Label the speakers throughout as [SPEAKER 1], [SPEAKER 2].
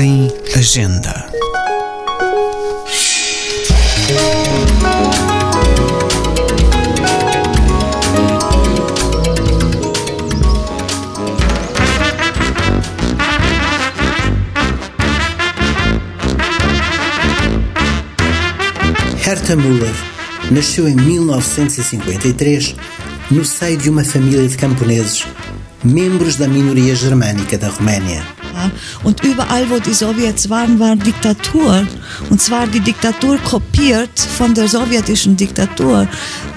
[SPEAKER 1] Agenda.
[SPEAKER 2] Herta Müller nasceu em 1953 no seio de uma família de camponeses, membros da minoria germânica da Roménia.
[SPEAKER 3] Und überall, wo die Sowjets waren, war Diktatur. Und zwar die Diktatur kopiert von der sowjetischen Diktatur.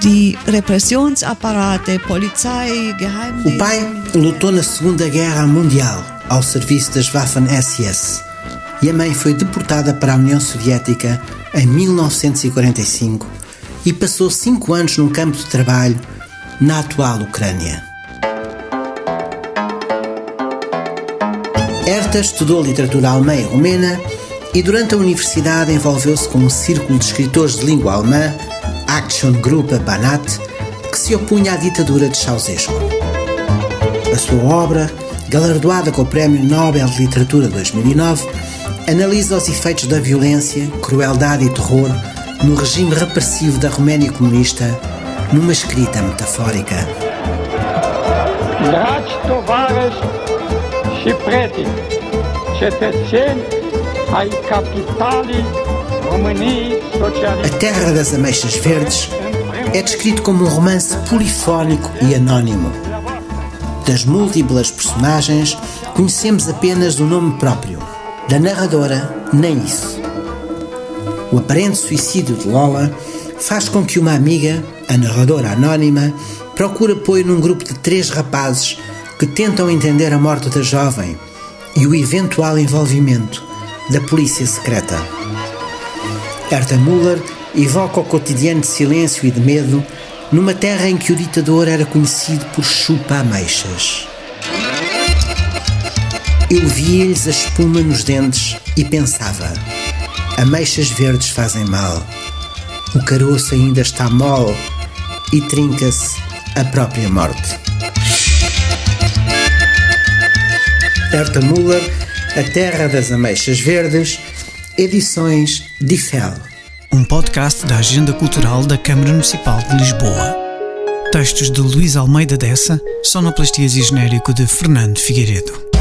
[SPEAKER 3] Die Repressionsapparate, Polizei, Geheimdienste.
[SPEAKER 2] O pai lutou na Segunda Guerra Mundial ao serviço das Waffen-SS e a mãe foi deportada para a União Soviética em 1945 e passou cinco anos num campo de trabalho na atual Ucrânia. Herta estudou literatura alemã e romena e durante a universidade envolveu-se com um círculo de escritores de língua alemã, Action Gruppe Banat, que se opunha à ditadura de Ceausescu. A sua obra, galardoada com o Prémio Nobel de Literatura 2009, analisa os efeitos da violência, crueldade e terror no regime repressivo da Roménia comunista, numa escrita metafórica.
[SPEAKER 4] Cetățeni ai României
[SPEAKER 2] A
[SPEAKER 4] Socialiste.
[SPEAKER 2] Terra das Ameixas Verdes é descrito como um romance polifónico e anónimo. Das múltiplas personagens, conhecemos apenas o nome próprio. Da narradora, nem isso. O aparente suicídio de Lola faz com que uma amiga, a narradora anónima, procure apoio num grupo de três rapazes que tentam entender a morte da jovem e o eventual envolvimento da polícia secreta. Herta Müller evoca o cotidiano de silêncio e de medo numa terra em que o ditador era conhecido por chupa-ameixas. Eu via-lhes a espuma nos dentes e pensava: ameixas verdes fazem mal, o caroço ainda está mole e trinca-se a própria morte. Herta Müller, A Terra das Ameixas Verdes, edições Difel.
[SPEAKER 1] Um podcast da Agenda Cultural da Câmara Municipal de Lisboa. Textos de Luís Almeida Dessa, sonoplastias e genérico de Fernando Figueiredo.